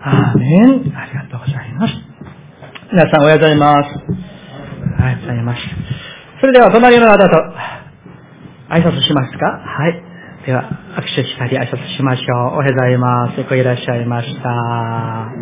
アーメン。ありがとうございます。皆さんおはようございます。おはようございます。それでは隣の方と挨拶しますか？はい。では、握手したり挨拶しましょう。おはようございます。よくいらっしゃいました。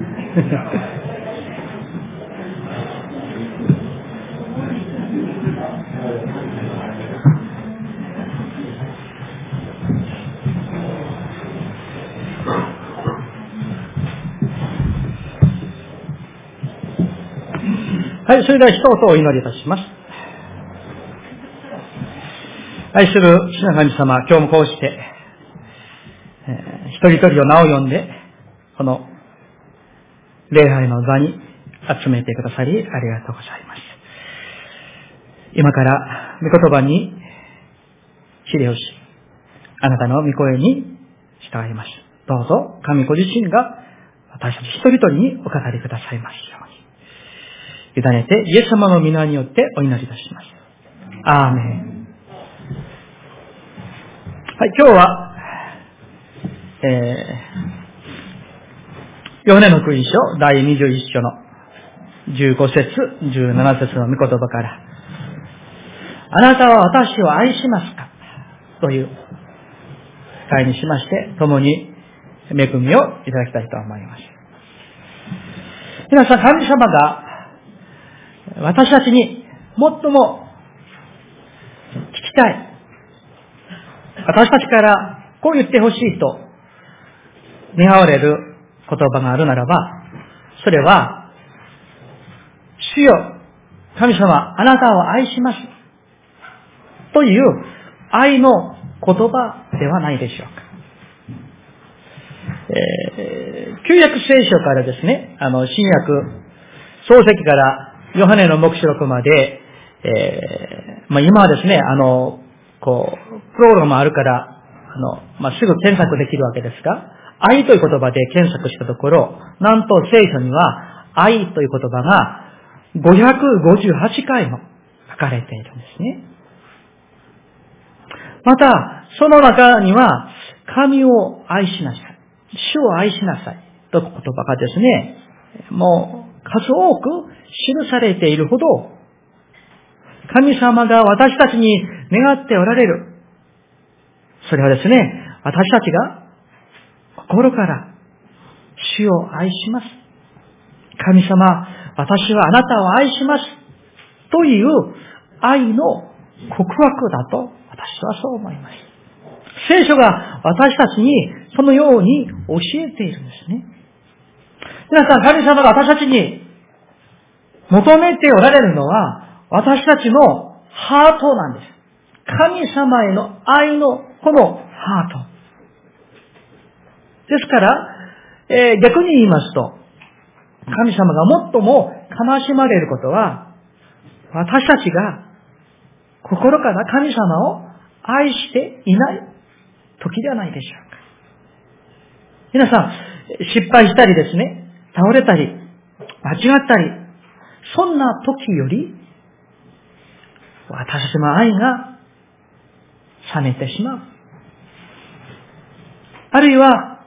はい、それでは一言お祈りいたします。愛する主の神様、今日もこうして、えー、一人一人を名を呼んで、この礼拝の場に集めてくださり、ありがとうございます。今から御言葉に治療し、あなたの御声に従います。どうぞ、神ご自身が私たち一人一人にお語りくださいますよう。委ねて、イエス様の皆によってお祈りいたします。アーメン。はい、今日は、えー、ヨネの福音書第21章の15節、17節の御言葉から、あなたは私を愛しますか？という会にしまして、共に恵みをいただきたいと思います。皆さん、神様が私たちに最も聞きたい。私たちからこう言ってほしいと願われる言葉があるならば、それは、主よ、神様、あなたを愛します。という愛の言葉ではないでしょうか。えー、旧約聖書からですね、あの、新約、漱石からヨハネの目視録まで、えー、まあ、今はですね、あの、こう、プログラムあるから、あの、まあ、すぐ検索できるわけですが、愛という言葉で検索したところ、なんと聖書には、愛という言葉が558回も書かれているんですね。また、その中には、神を愛しなさい。主を愛しなさい。という言葉がですね、もう数多く記されているほど、神様が私たちに願っておられる。それはですね、私たちが心から主を愛します。神様、私はあなたを愛します。という愛の告白だと私はそう思います。聖書が私たちにそのように教えているんですね。皆さん、神様が私たちに求めておられるのは、私たちのハートなんです。神様への愛のこのハート。ですから、えー、逆に言いますと、神様が最も悲しまれることは、私たちが心から神様を愛していない時ではないでしょうか。皆さん、失敗したりですね、倒れたり、間違ったり、そんな時より、私たちの愛が冷めてしまう。あるいは、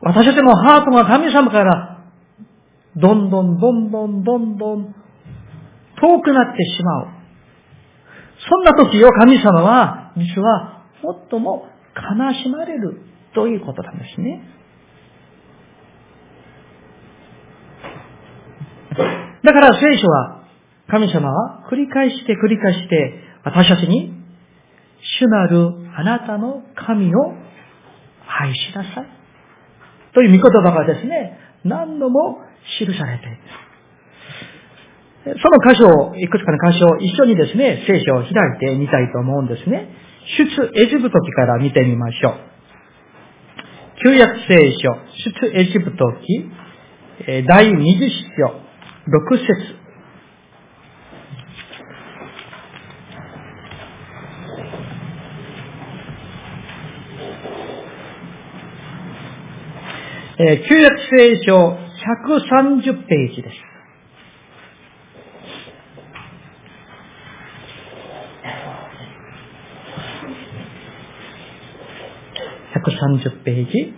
私たちのハートが神様からどんどんどんどんどんどん遠くなってしまう。そんな時を神様は実は最も悲しまれるということなんですね。だから聖書は、神様は繰り返して繰り返して私たちに、主なるあなたの神を愛しなさい。という御言葉がですね、何度も記されています。その箇所を、いくつかの箇所を一緒にですね、聖書を開いてみたいと思うんですね。出エジプト記から見てみましょう。旧約聖書、出エジプト記、第20章、6節えー、旧約聖書130ページです。130ページ。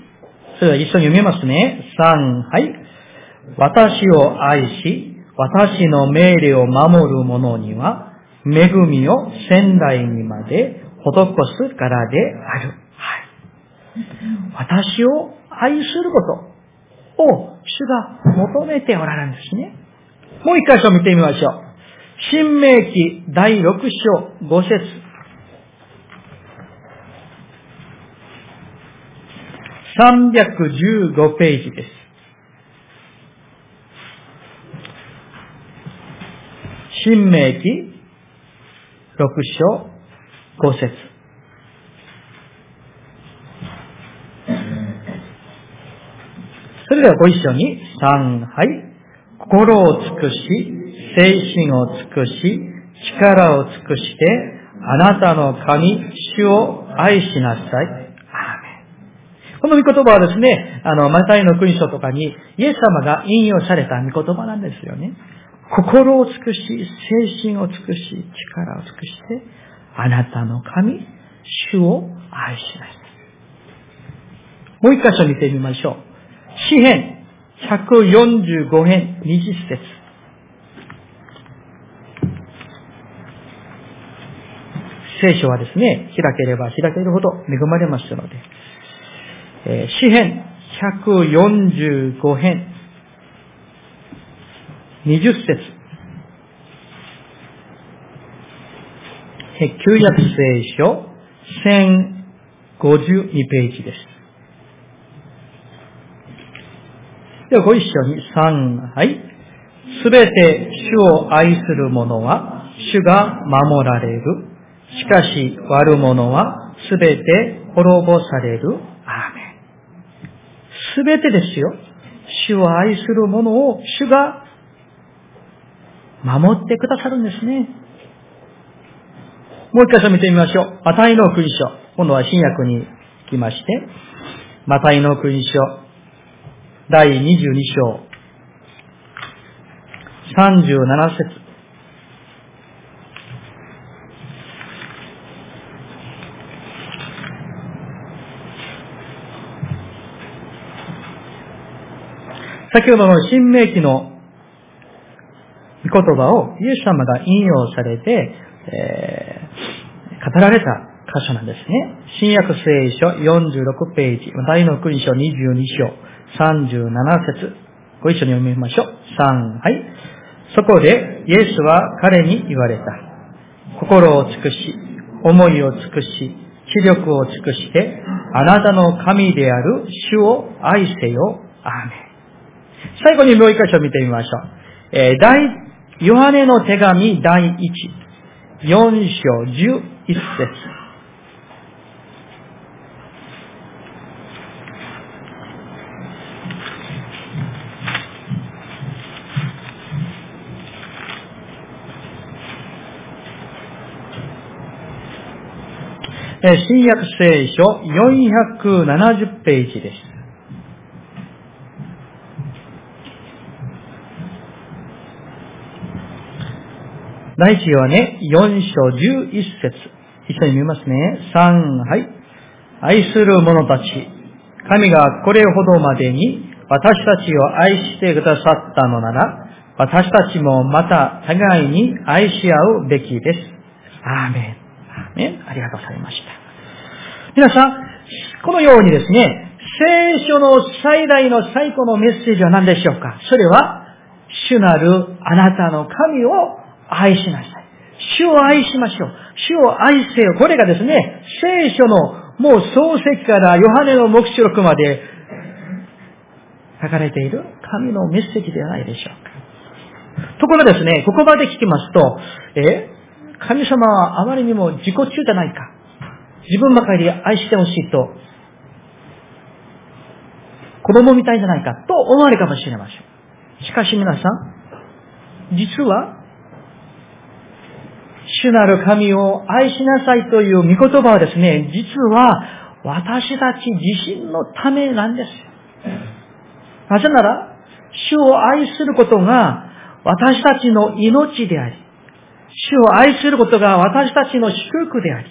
それでは一緒に読みますね。3、はい。私を愛し、私の命令を守る者には、恵みを仙台にまで施すからである。はい。私を愛することを主が求めておられるんですね。もう一箇所見てみましょう。新明記第6章5節315ページです。新明記6章5節それではご一緒に、3、はい。心を尽くし、精神を尽くし、力を尽くして、あなたの神、主を愛しなさい。この御言葉はですね、あの、マタイの国書とかに、イエス様が引用された御言葉なんですよね。心を尽くし、精神を尽くし、力を尽くして、あなたの神、主を愛しなさい。もう一箇所見てみましょう。詩編145編20節聖書はですね、開ければ開けるほど恵まれますので、えー、詩編145編20節旧約聖書1052ページです。ではご一緒に3、はい。すべて主を愛する者は主が守られる。しかし悪者はすべて滅ぼされる。すべてですよ。主を愛する者を主が守ってくださるんですね。もう一箇所見てみましょう。マタイの国書。今度は新約に来まして、マタイの国書、第22章、37節先ほどの新明記の言葉をイエス様が引用されて、えー、語られた箇所なんですね。新約聖書46ページ、大の国書22章37節ご一緒に読みましょう。3、はい。そこでイエスは彼に言われた。心を尽くし、思いを尽くし、知力を尽くして、あなたの神である主を愛せよ。アーメン。最後にもう一箇所見てみましょう。えー、第、ヨハネの手紙第1、4章11節新約聖書470ページです。第一はね、4章11節一緒に見ますね。3、はい。愛する者たち、神がこれほどまでに私たちを愛してくださったのなら、私たちもまた互いに愛し合うべきです。アーメン。アーメン。ありがとうございました。皆さん、このようにですね、聖書の最大の最古のメッセージは何でしょうか？それは、主なるあなたの神を愛しなさい。主を愛しましょう。主を愛せよ。これがですね、聖書のもう漱石からヨハネの目視録まで書かれている神のメッセージではないでしょうか。ところがですね、ここまで聞きますと、え神様はあまりにも自己中じゃないか。自分ばかり愛してほしいと、子供みたいじゃないかと思われるかもしれません。しかし皆さん、実は主なる神を愛しなさいという御言葉はですね、実は私たち自身のためなんです。なぜなら、主を愛することが私たちの命であり、主を愛することが私たちの祝福であり、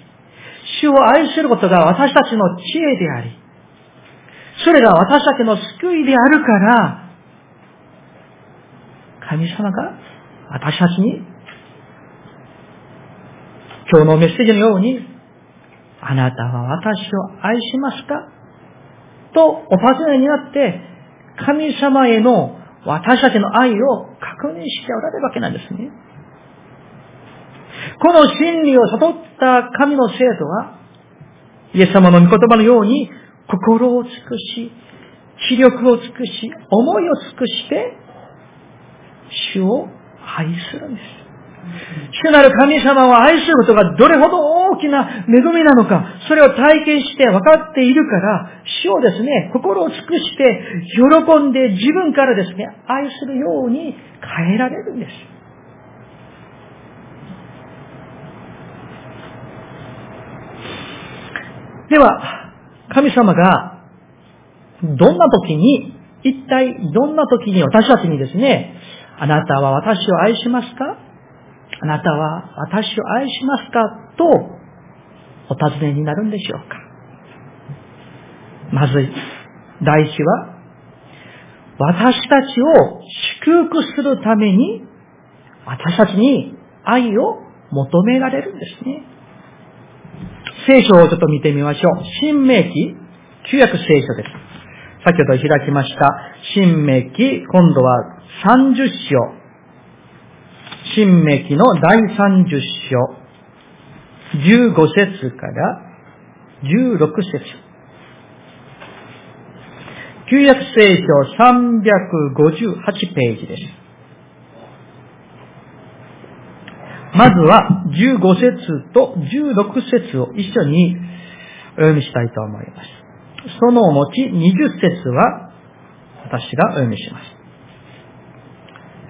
主を愛することが私たちの知恵であり、それが私たちの救いであるから、神様が私たちに、今日のメッセージのように、あなたは私を愛しますか？とお尋ねになって、神様への私たちの愛を確認しておられるわけなんですね。この真理を悟った神の生徒は、イエス様の御言葉のように、心を尽くし、気力を尽くし、思いを尽くして、主を愛するんです。主なる神様を愛することがどれほど大きな恵みなのか、それを体験して分かっているから、主をですね、心を尽くして、喜んで自分からですね、愛するように変えられるんです。では、神様が、どんな時に、一体どんな時に私たちにですね、あなたは私を愛しますか？あなたは私を愛しますか？とお尋ねになるんでしょうか？まず、第一は、私たちを祝福するために、私たちに愛を求められるんですね。聖書をちょっと見てみましょう。新明記、旧約聖書です。先ほど開きました。新明記、今度は30章。新明記の第30章。15節から16節。旧約聖書358ページです。まずは15節と16節を一緒にお読みしたいと思います。その後20節は私がお読みします。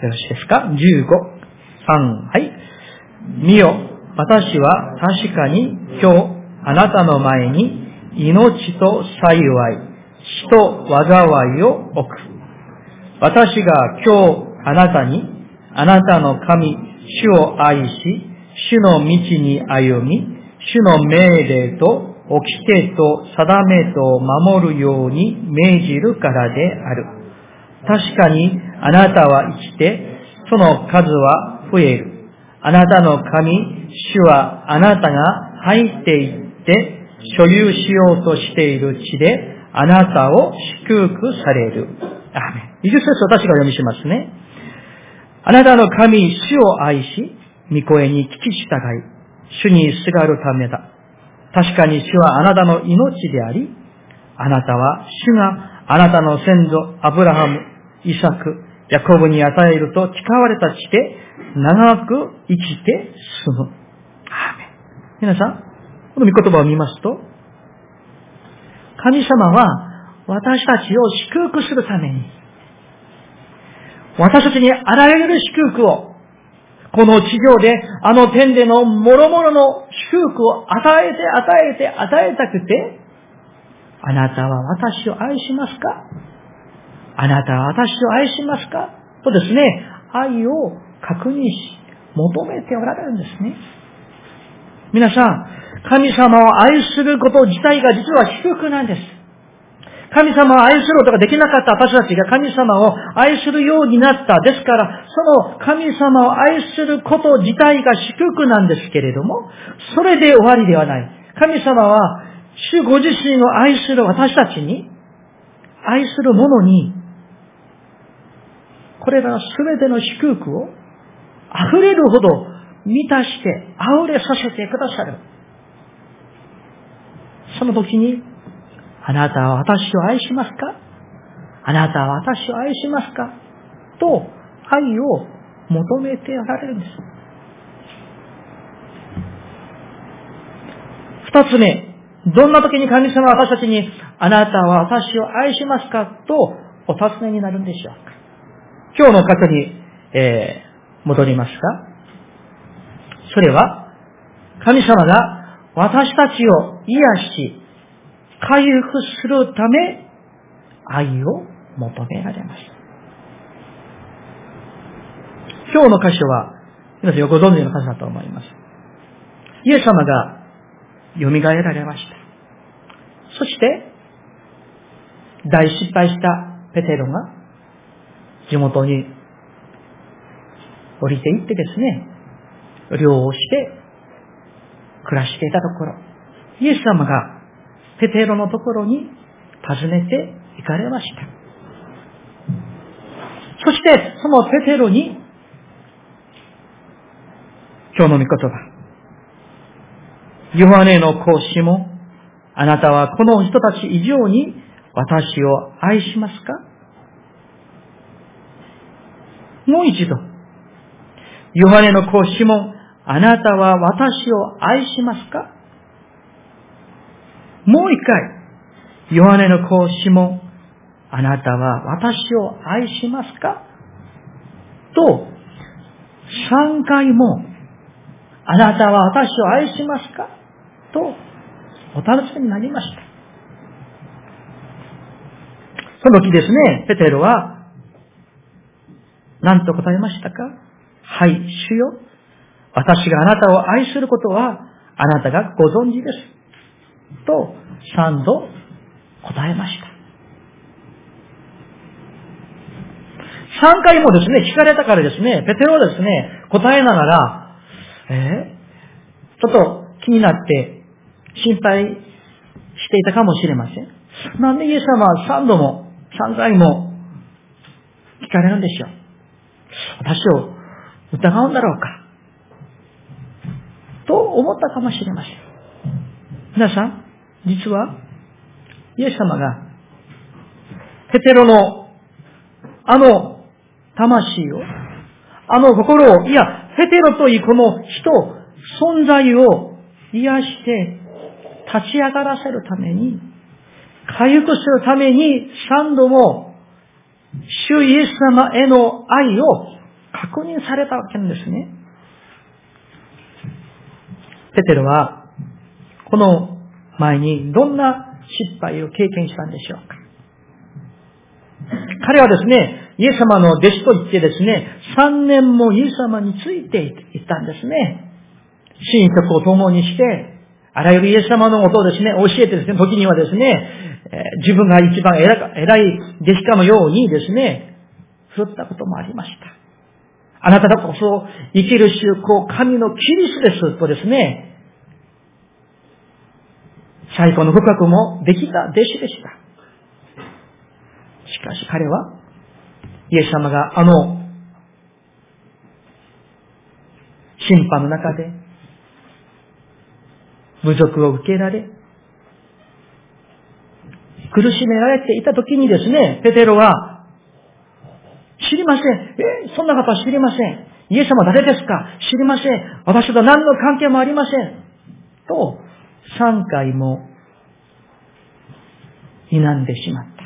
よろしいですか ?15、3、はい。見よ、私は確かに今日あなたの前に命と幸い、死と災いを置く。私が今日あなたに、あなたの神、主を愛し、主の道に歩み、主の命令と掟と定めと守るように命じるからである。確かにあなたは生きて、その数は増える。あなたの神、主はあなたが入っていって所有しようとしている地であなたを祝福される。アメン。20節私が読みしますね。あなたの神、主を愛し、御声に聞き従い、主にすがるためだ。確かに主はあなたの命であり、あなたは主があなたの先祖、アブラハム、イサク、ヤコブに与えると誓われた地で長く生きて住む。皆さん、この御言葉を見ますと、神様は私たちを祝福するために、私たちにあらゆる祝福を、この地上で、あの天での諸々の祝福を与えて、与えて、与えたくて、あなたは私を愛しますか？あなたは私を愛しますか？とですね、愛を確認し、求めておられるんですね。皆さん、神様を愛すること自体が実は祝福なんです。神様を愛することができなかった私たちが神様を愛するようになった。ですから、その神様を愛すること自体が祝福なんですけれども、それで終わりではない。神様は、主ご自身を愛する私たちに、愛する者に、これらすべての祝福を溢れるほど満たして溢れさせてくださる。その時にあなたは私を愛しますか？あなたは私を愛しますか？と愛を求めておられるんです。二つ目、どんな時に神様は私たちに、あなたは私を愛しますか？とお尋ねになるんでしょうか？今日の箇所に、え、戻りますかそれは、神様が私たちを癒し、回復するため、愛を求められます。今日の箇所は、皆さんよくご存知の箇所だと思います。イエス様が蘇られました。そして、大失敗したペテロが地元に降りていってですね、漁をして暮らしていたところ、イエス様がペテロのところに訪ねて行かれました。そして、そのペテロに、今日の御言葉。ヨハネの講師も、あなたはこの人たち以上に私を愛しますか？もう一度。ヨハネの講師も、あなたは私を愛しますか？もう一回。ヨハネの講師も、あなたは私を愛しますか？と、三回も、あなたは私を愛しますか？と、お尋ねになりました。その時ですね、ペテロは、何と答えましたか？はい、主よ。私があなたを愛することは、あなたがご存知です。と、三度答えました。三回もですね、聞かれたからですね、ペテロはですね、答えながら、えー、ちょっと気になって心配していたかもしれません。なんでイエス様は三度も、三回も聞かれるんでしょう。私を疑うんだろうか。と思ったかもしれません。皆さん、実は、イエス様が、ペテロの、あの魂を、あの心を、いや、ペテロというこの人、存在を癒して立ち上がらせるために、回復するために三度も、主イエス様への愛を確認されたわけなんですね。ペテロは、この前にどんな失敗を経験したんでしょうか。彼はですね、イエス様の弟子と言ってですね、3年もイエス様についていったんですね。親族を共にして、あらゆるイエス様のことをですね、教えてですね、時にはですね、自分が一番偉い弟子かのようにですね、振ったこともありました。あなたがこそ生きる信仰、神のキリストですとですね、最高の深くもできた弟子でした。しかし彼は、イエス様があの、審判の中で、侮辱を受けられ、苦しめられていた時にですね、ペテロは、知りません。え、そんな方知りません。イエス様誰ですか？知りません。私と何の関係もありません。と、3回も、否んでしまった。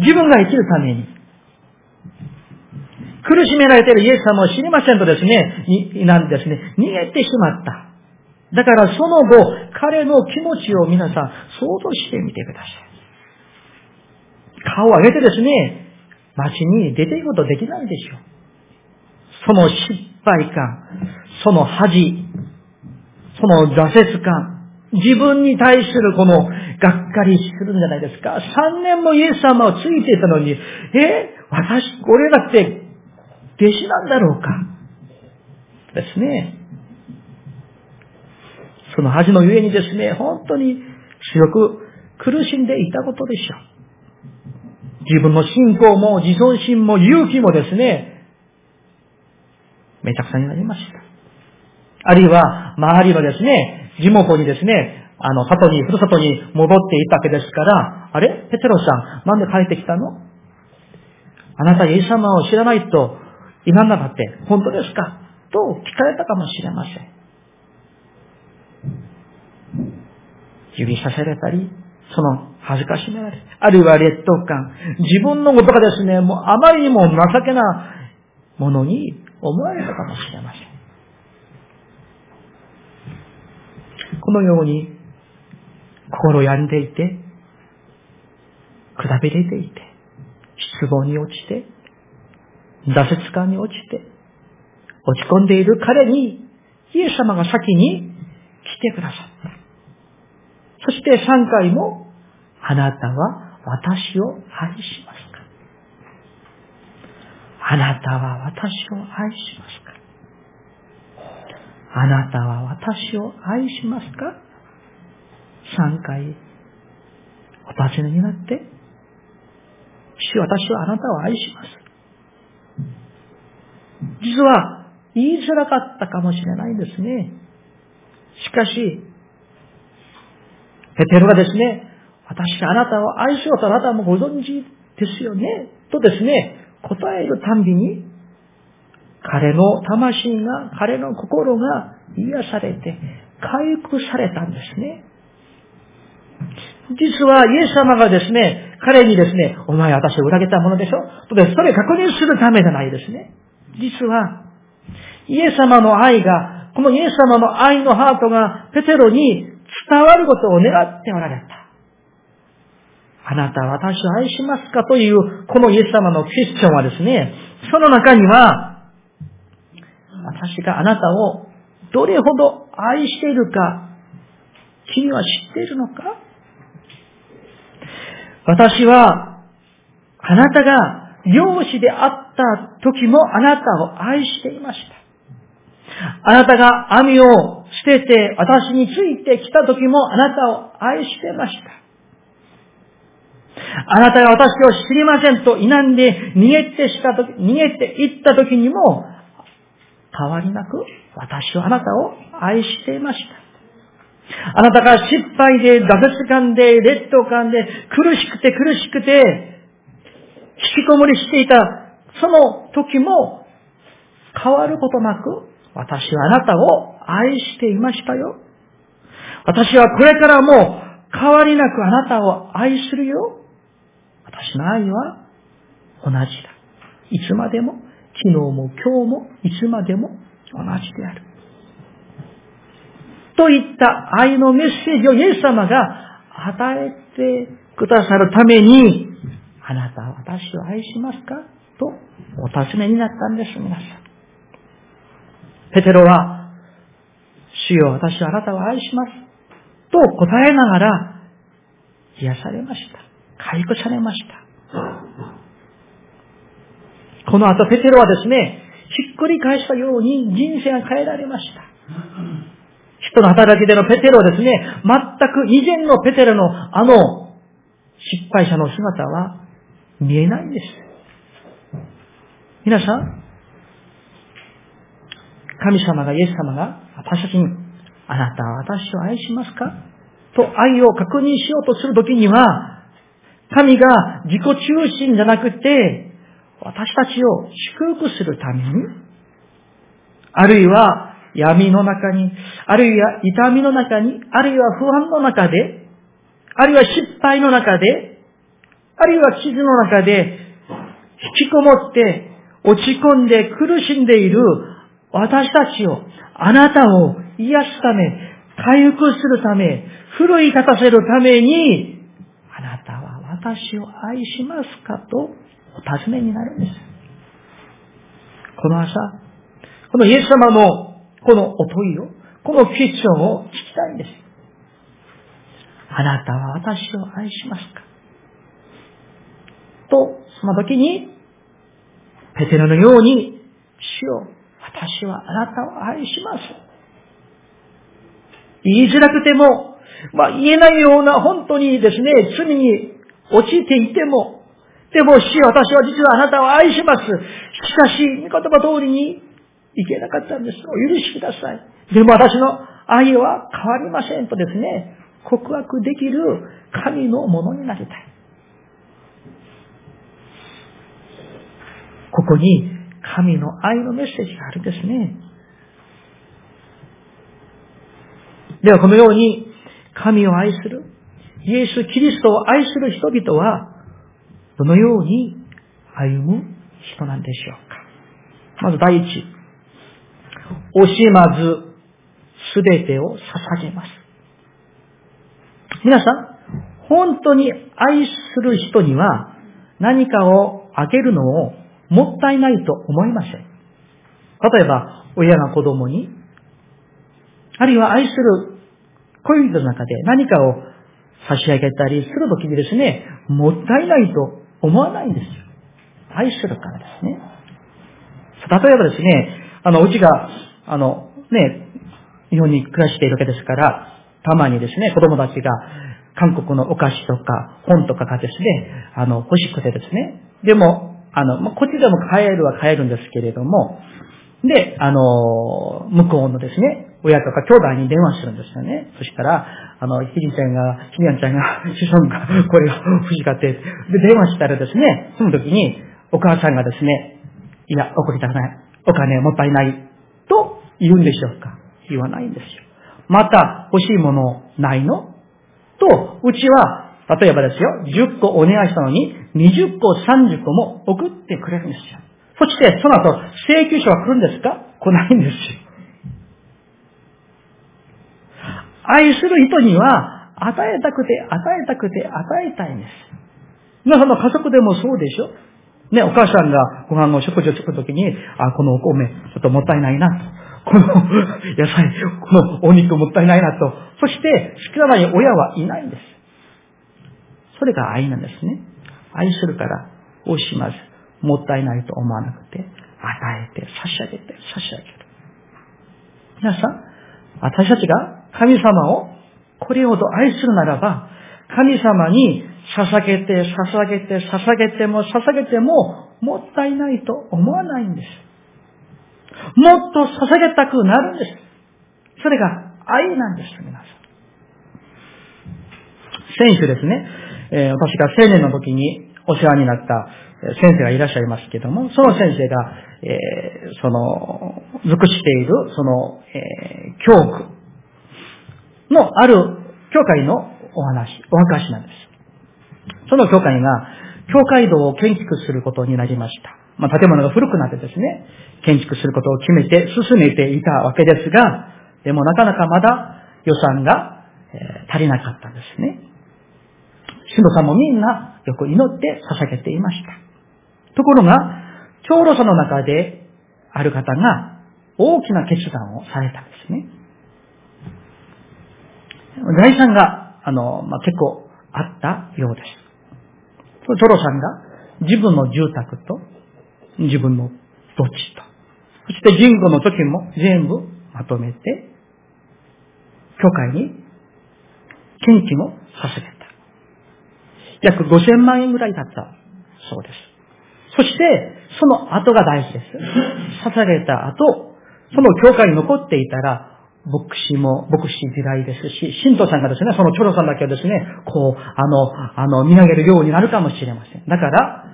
自分が生きるために、苦しめられているイエス様を知りませんとですね、に、なんですね、逃げてしまった。だからその後、彼の気持ちを皆さん想像してみてください。顔を上げてですね、街に出ていくことできないでしょう。その失敗感、その恥、その挫折感、自分に対するこのがっかりするんじゃないですか。3年もイエス様をついていたのに、え私、俺だって弟子なんだろうかですね。その恥のゆえにですね、本当に強く苦しんでいたことでしょう。自分の信仰も自尊心も勇気もですね、めちゃくちゃになりました。あるいは、周りのですね、地元にですね、あの、里に、ふるさとに戻っていたわけですから、あれ？ペテロさん、なんで帰ってきたの？あなたイエス様を知らないと今なかって本当ですか？と聞かれたかもしれません。指さされたり、その恥ずかしめられ、あるいは劣等感、自分のことがですね、もうあまりにも情けなものに思われたかもしれません。このように、心を病んでいて、くたびれていて、失望に落ちて、挫折感に落ちて、落ち込んでいる彼に、イエス様が先に来てくださった。そして3回も、あなたは私を愛しますかあなたは私を愛しますかあなたは私を愛しますか ?3 回お尋ねになって、主私はあなたを愛します。実は言いづらかったかもしれないですね。しかし、ペテロがですね、私があなたを愛しようとあなたもご存知ですよね？とですね、答えるたんびに、彼の魂が、彼の心が癒されて、回復されたんですね。実はイエス様がですね、彼にですね、お前私を裏切ったものでしょ？とで、それ確認するためじゃないですね。実は、イエス様の愛が、このイエス様の愛のハートがペテロに伝わることを願っておられた。あなた私を愛しますかという、このイエス様のクエスチョンはですね、その中には、私があなたをどれほど愛しているか、君は知っているのか？私は、あなたが漁師であった時もあなたを愛していました。あなたが網を捨てて私についてきた時もあなたを愛してました。あなたが私を知りませんと否んで逃げてした時、逃げて行った時にも変わりなく私はあなたを愛していました。あなたが失敗で、挫折感で、劣等感で、苦しくて苦しくて、引きこもりしていた、その時も変わることなく、私はあなたを愛していましたよ。私はこれからも変わりなくあなたを愛するよ。私の愛は同じだ。いつまでも、昨日も今日も、いつまでも同じである。といった愛のメッセージをイエス様が与えてくださるために、あなたは私を愛しますか？とお尋ねになったんです、皆さん。ペテロは、主よ、私はあなたを愛します。と答えながら、癒されました。回復されました。この後、ペテロはですね、ひっくり返したように人生が変えられました。人の働きでのペテロはですね、全く以前のペテロのあの失敗者の姿は見えないんです。皆さん、神様が、イエス様が私たちに、あなたは私を愛しますか？と愛を確認しようとするときには、神が自己中心じゃなくて、私たちを祝福するために、あるいは闇の中に、あるいは痛みの中に、あるいは不安の中で、あるいは失敗の中で、あるいは傷の中で、引きこもって、落ち込んで苦しんでいる私たちを、あなたを癒すため、回復するため、奮い立たせるために、私を愛しますかとお尋ねになるんです。この朝、このイエス様のこのお問いを、このクエスチョンを聞きたいんです。あなたは私を愛しますか？と、その時に、ペテロのように、主よ、私はあなたを愛します。言いづらくても、まあ言えないような本当にですね、罪に落ちていても、でも主よ、私は実はあなたを愛します。しかし、御言葉通りにいけなかったんです。お許しください。でも私の愛は変わりませんとですね、告白できる神のものになりたい。ここに神の愛のメッセージがあるんですね。ではこのように神を愛する、イエス・キリストを愛する人々は、どのように歩む人なんでしょうか？まず第一、惜しまず、すべてを捧げます。皆さん、本当に愛する人には何かをあげるのをもったいないと思いません。例えば、親が子供に、あるいは愛する恋人の中で何かを差し上げたりするときにですね、もったいないと思わないんですよ。愛するからですね。例えばですね、あの、うちが、あの、ね、日本に暮らしているわけですから、たまにですね、子供たちが韓国のお菓子とか本とかがですね、あの、欲しくてですね。でも、あの、まこっちでも買えるは買えるんですけれども、で、あの、向こうのですね、親とか兄弟に電話するんですよね。そしたら、あの、ひりちゃんが、ひりやんちゃんが、子孫が、これが欲しかって、で、電話したらですね、その時に、お母さんがですね、いや、送りたくない。お金もったいない。と言うんでしょうか言わないんですよ。また、欲しいものないの？と、うちは、例えばですよ、10個お願いしたのに、20個、30個も送ってくれるんですよ。そして、その後、請求書は来るんですか？来ないんですよ。愛する人には、与えたくて、与えたくて、与えたいんです。皆さんの家族でもそうでしょ？ね、お母さんがご飯の食事を作るときに、あ、このお米、ちょっともったいないなと。この 野菜、このお肉もったいないなと。そして、好きない親はいないんです。それが愛なんですね。愛するから惜しまず、もったいないと思わなくて、与えて、差し上げて、差し上げる。皆さん、私たちが神様をこれほど愛するならば、神様に捧げて、捧げて、捧げても、捧げても、もったいないと思わないんです。もっと捧げたくなるんです。それが愛なんです、皆さん。先週ですね、え、私が青年の時にお世話になった先生がいらっしゃいますけども、その先生が、えー、その、属している、その、えー、教区のある教会のお話、お証なんです。その教会が、教会堂を建築することになりました。まあ、建物が古くなってですね、建築することを決めて進めていたわけですが、でもなかなかまだ予算が、え、足りなかったんですね。信徒さんもみんなよく祈って捧げていました。ところが、長老さんの中である方が大きな決断をされたんですね。財産が、あの、まあ、結構あったようです。トロさんが自分の住宅と自分の土地と、そして人口の時も全部まとめて、教会に献金を捧げた。約5000万円ぐらいだったそうです。そして、その後が大事です。捧げた後、その教会に残っていたら、牧師も、牧師時代ですし、信徒さんがですね、そのチョロさんだけをですね、こう、あの、あの、見上げるようになるかもしれません。だから、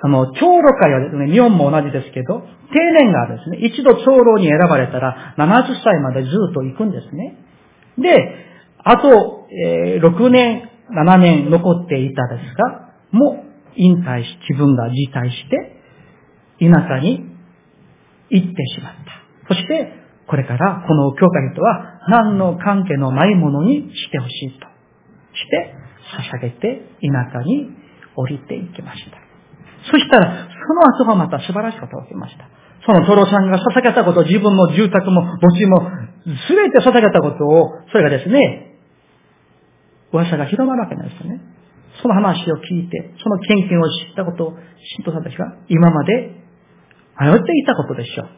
あの、長老会はですね、日本も同じですけど、定年がですね、一度長老に選ばれたら、70歳までずっと行くんですね。で、あと、えー、6年、7年残っていたですが、もう引退し、自分が辞退して、田舎に行ってしまった。そして、これからこの教会とは何の関係のないものにしてほしいとして、捧げて田舎に降りていきました。そしたら、その後がまた素晴らしいことが起きました。そのトロさんが捧げたこと、自分の住宅も墓地も、すべて捧げたことを、それがですね、噂が広まるわけなんですよね。その話を聞いて、その献金を知ったことを、信徒さんたちが今まで迷っていたことでしょう。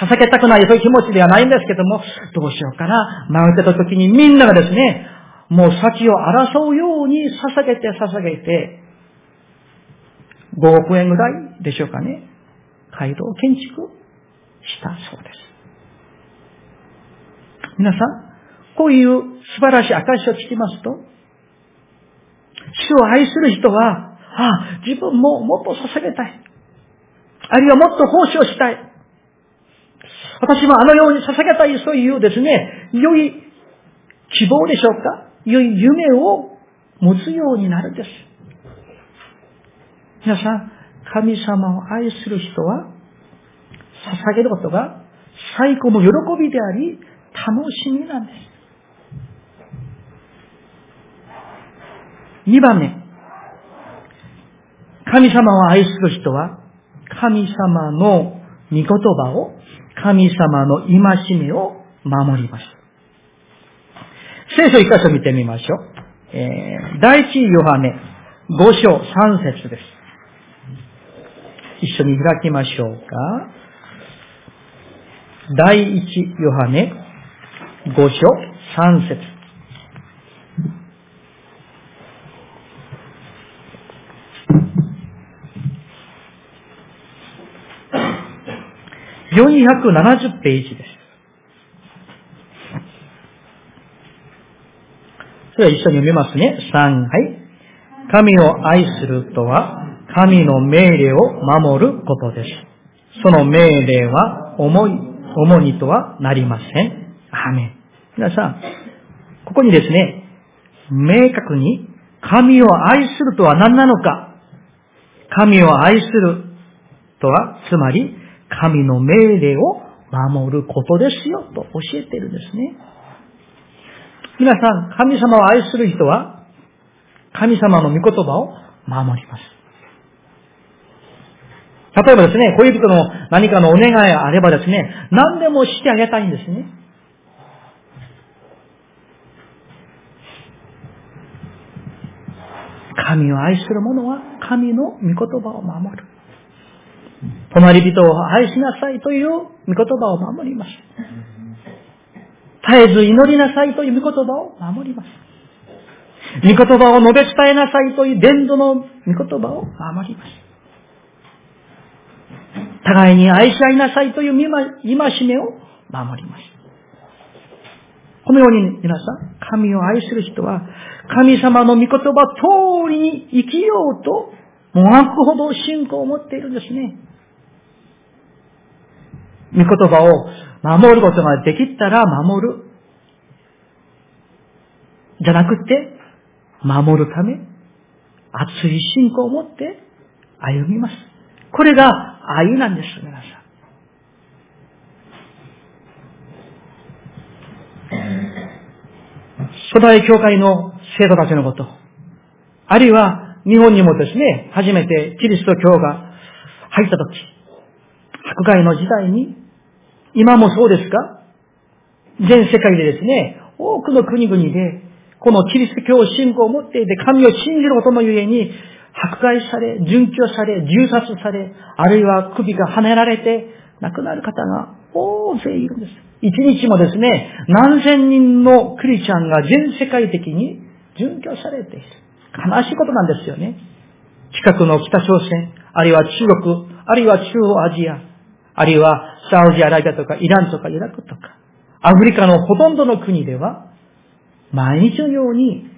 捧げたくないそういう気持ちではないんですけども、どうしようかな。迷ってた時にみんながですね、もう先を争うように捧げて捧げて、5億円ぐらいでしょうかね。街道建築したそうです。皆さん、こういう素晴らしい証を聞きますと、主を愛する人は、ああ、自分ももっと捧げたい。あるいはもっと奉仕をしたい。私もあのように捧げたい、そういうですね、良い希望でしょうか？良い夢を持つようになるんです。皆さん、神様を愛する人は、捧げることが最高の喜びであり、楽しみなんです。二番目。神様を愛する人は、神様の御言葉を、神様の戒めを守りました。聖書一箇所見てみましょう。えー、第一ヨハネ5章3節です。一緒に開きましょうか。第一ヨハネ5章3節470ページです。それは一緒に読みますね。3、はい。神を愛するとは、神の命令を守ることです。その命令は重い、重にとはなりません。アメン。皆さん、ここにですね、明確に神を愛するとは何なのか。神を愛するとは、つまり、神の命令を守ることですよ、と教えているんですね。皆さん、神様を愛する人は、神様の御言葉を守ります。例えばですね、恋人の何かのお願いがあればですね、何でもしてあげたいんですね。神を愛する者は神の御言葉を守る。隣人を愛しなさいという御言葉を守ります。絶えず祈りなさいという御言葉を守ります。御言葉を述べ伝えなさいという伝道の御言葉を守ります。互いに愛し合いなさいという戒めを守ります。このように皆さん、神を愛する人は、神様の御言葉通りに生きようと、もがくほど信仰を持っているんですね。御言葉を守ることができたら守る。じゃなくて、守るため、熱い信仰を持って歩みます。これが愛なんです、皆さん。初代教会の生徒たちのこと、あるいは日本にもですね、初めてキリスト教が入ったとき、迫害の時代に今もそうですか全世界でですね、多くの国々で、このキリスト教信仰を持っていて、神を信じることのゆえに、迫害され、殉教され、銃殺され、あるいは首が跳ねられて、亡くなる方が大勢いるんです。一日もですね、何千人のクリスチャンが全世界的に殉教されている。悲しいことなんですよね。近くの北朝鮮、あるいは中国、あるいは中央アジア、あるいはサウジアラビアとかイランとかイラクとか、アフリカのほとんどの国では、毎日のように、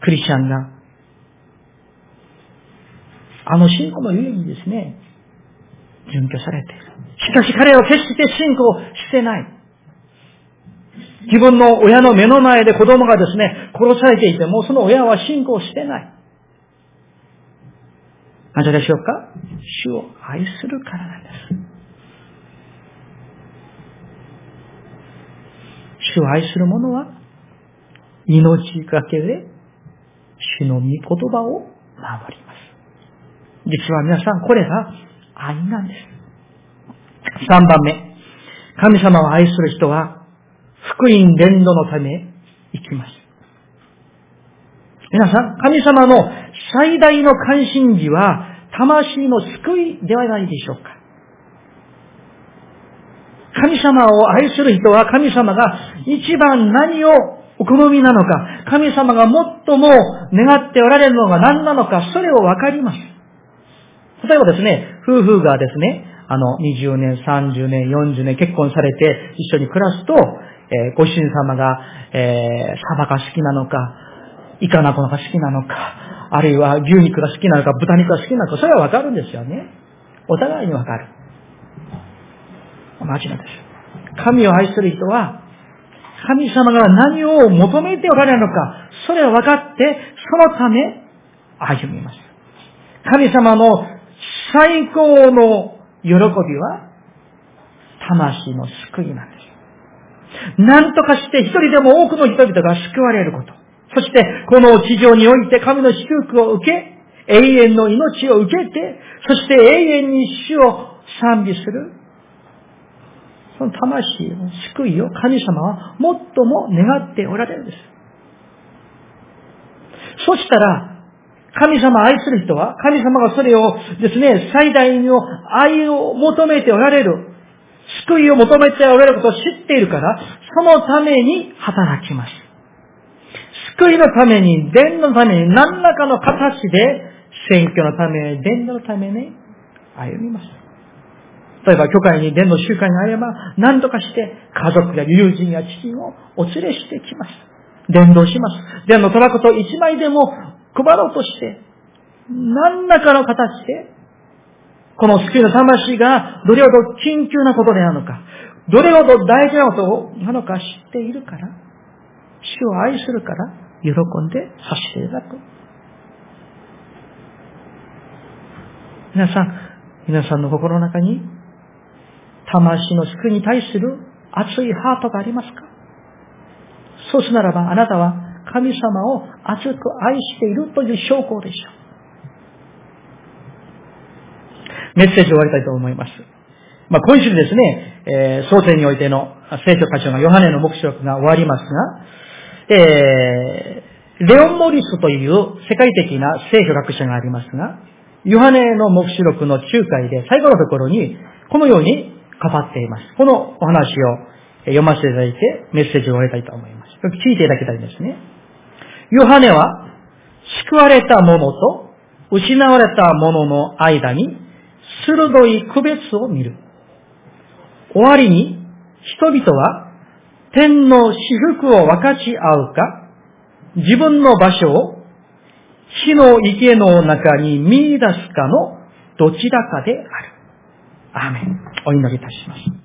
クリスチャンが、あの信仰のゆえにですね、準拠されている。しかし彼は決して信仰してない。自分の親の目の前で子供がですね、殺されていても、その親は信仰してない。なぜでしょうか？主を愛するからなんです。主を愛する者は、命がけで主の御言葉を守ります。実は皆さん、これが愛なんです。3番目。神様を愛する人は、福音伝道のため生きます。皆さん、神様の最大の関心事は、魂の救いではないでしょうか。神様を愛する人は神様が一番何をお好みなのか、神様が最も願っておられるのが何なのか、それをわかります。例えばですね、夫婦がですね、あの、20年、30年、40年結婚されて一緒に暮らすと、えー、ご主人様が、えー、サバが好きなのか、イカナコが好きなのか、あるいは牛肉が好きなのか、豚肉が好きなのか、それはわかるんですよね。お互いにわかる。同じなんです。神を愛する人は、神様が何を求めておられるのか、それを分かって、そのため、歩みます。神様の最高の喜びは、魂の救いなんです。何とかして一人でも多くの人々が救われること。そして、この地上において神の祝福を受け、永遠の命を受けて、そして永遠に主を賛美する。その魂の救いを神様は最も願っておられるんです。そしたら、神様を愛する人は、神様がそれをですね、最大の愛を求めておられる、救いを求めておられることを知っているから、そのために働きます。救いのために、伝のために、何らかの形で、選挙のため、伝のために歩みます。例えば、教会に伝の集会にあれば、何とかして、家族や友人や知人をお連れしてきます。伝道します。伝のトラクト一枚でも配ろうとして、何らかの形で、この救いの魂がどれほど緊急なことであるのか、どれほど大事なことなのか知っているから、主を愛するから、喜んでさせていただく。皆さん、皆さんの心の中に、魂の救いに対する熱いハートがありますか？そうすならば、あなたは神様を熱く愛しているという証拠でしょう。メッセージを終わりたいと思います。まあ、今週ですね、えー、創世においての聖書箇所のヨハネの目視録が終わりますが、えー、レオン・モリスという世界的な聖書学者がありますが、ヨハネの目視録の仲介で最後のところに、このように語っています。このお話を読ませていただいて、メッセージを終わりたいと思います。聞いていただきたいんですね。ヨハネは、救われた者と失われた者の間に鋭い区別を見る。終わりに人々は天の私服を分かち合うか、自分の場所を火の池の中に見出すかのどちらかである。アーメン。お祈りいたします。